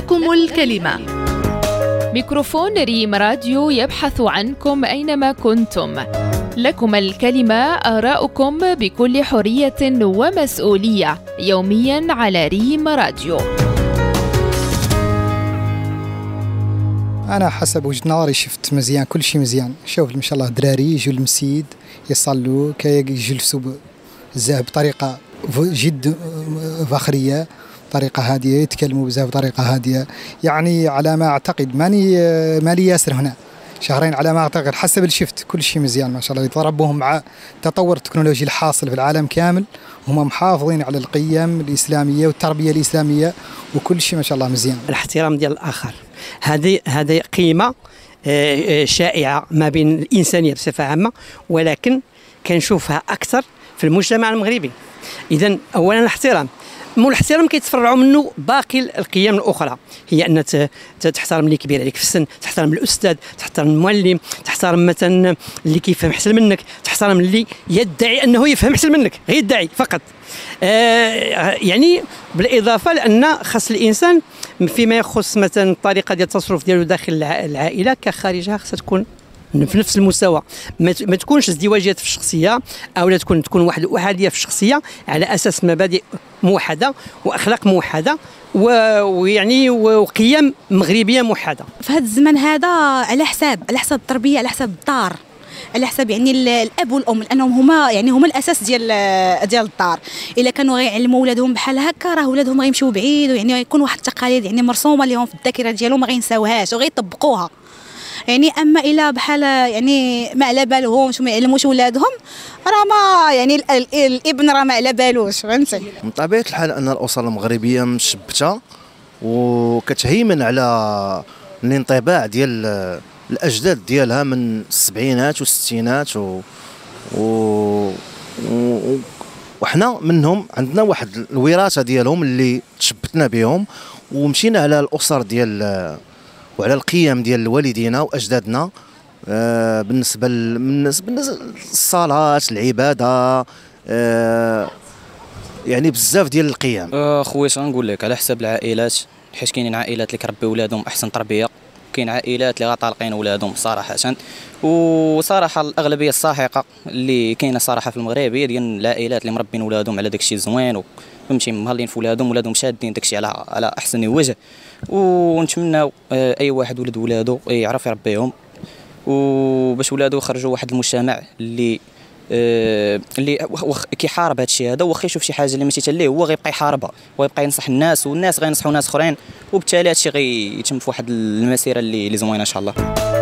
لكم الكلمة. ميكروفون ريم راديو يبحث عنكم أينما كنتم. لكم الكلمة آراؤكم بكل حرية ومسؤولية يوميا على ريم راديو. أنا حسب وجهة نظري شفت مزيان كل شيء مزيان. شوف ما شاء الله دراري يجوا للمسجد يصلوا كي يجلسوا بزاف بطريقة جد فخريه طريقة هادية يتكلموا بزاف بطريقة هادية. يعني على ما أعتقد ماني مالي ياسر هنا. شهرين على ما أعتقد حسب اللي شفت كل شيء مزيان ما شاء الله. يتربوهم مع تطور التكنولوجي الحاصل في العالم كامل. هم محافظين على القيم الإسلامية والتربية الإسلامية وكل شيء ما شاء الله مزيان. الاحترام ديال الآخر. هذه هذه قيمة آه، آه، شائعة ما بين الإنسانية بصفة عامة ولكن كنشوفها أكثر في المجتمع المغربي. إذا أولا الاحترام. مو الاحترام كيتفرعوا منه باقي القيم الأخرى. هي أن تحترم اللي كبير عليك في السن تحترم الأستاذ تحترم المعلم تحترم مثلا اللي كيفهم أحسن منك تحترم اللي يدعي أنه يفهم أحسن منك غير يدعي فقط. آه يعني بالإضافة لأن خاص الإنسان فيما يخص مثلا الطريقة ديال التصرف ديالو داخل العائلة كخارجها خاصها تكون في نفس المستوى. ما تكونش ازدواجيات في الشخصية أو لا تكون تكون واحد احاديه في الشخصية على أساس مبادئ موحدة وأخلاق موحدة ويعني وقيم مغربية موحدة. في هذا الزمن هذا على حساب على حساب التربية على حساب الدار. على حساب يعني الأب والأم لأنهم هما يعني هما الأساس ديال ديال الدار. إلا كانوا غيعلموا ولادهم بحال هكا راه ولادهم غيمشيو بعيد ويعني يكون واحد التقاليد يعني مرسومة لهم في الذاكرة ديالهم ما غينساوهاش وغيطبقوها. يعني أما إلى بحال يعني ما على بالهمش وما يعلموش ولادهم راه ما يعني الإبن راه ما على بالوش فهمتي؟ من طبيعة الحال أن الأسرة المغربية مشبتة وكتهيمن على الانطباع ديال الأجداد ديالها من السبعينات والستينات و, و... و... وحنا منهم عندنا واحد الوراثة ديالهم اللي تشبتنا بهم ومشينا على الأسر ديال وعلى القيم ديال والدينا وأجدادنا آه بالنسبة بالنسبة للصلاة العبادة آه يعني بزاف ديال القيم آه خويا نقول لك؟ على حساب العائلات حيت كاينين عائلات اللي كربي ولادهم أحسن تربية. كاين عائلات اللي طالقين ولادهم. صراحة وصراحة الأغلبية الساحقة اللي كاينة صراحة في المغرب هي ديال العائلات اللي مربين ولادهم على داكشي زوين فهمتي مهلين في ولادهم ولادهم شادين داكشي على على أحسن وجه. ونتمنى آه، أي واحد ولد ولادو يعرف يربيهم. وباش ولادو يخرجوا واحد المجتمع اللي اللي وخ كيحارب هذا الشيء هذا واخا يشوف شي حاجة اللي ماشي ليه هو غيبقى يحاربها ويبقى ينصح الناس والناس غينصحوا ناس أخرين وبالتالي هذا الشيء غيتم في واحد المسيرة اللي زوينة إن شاء الله.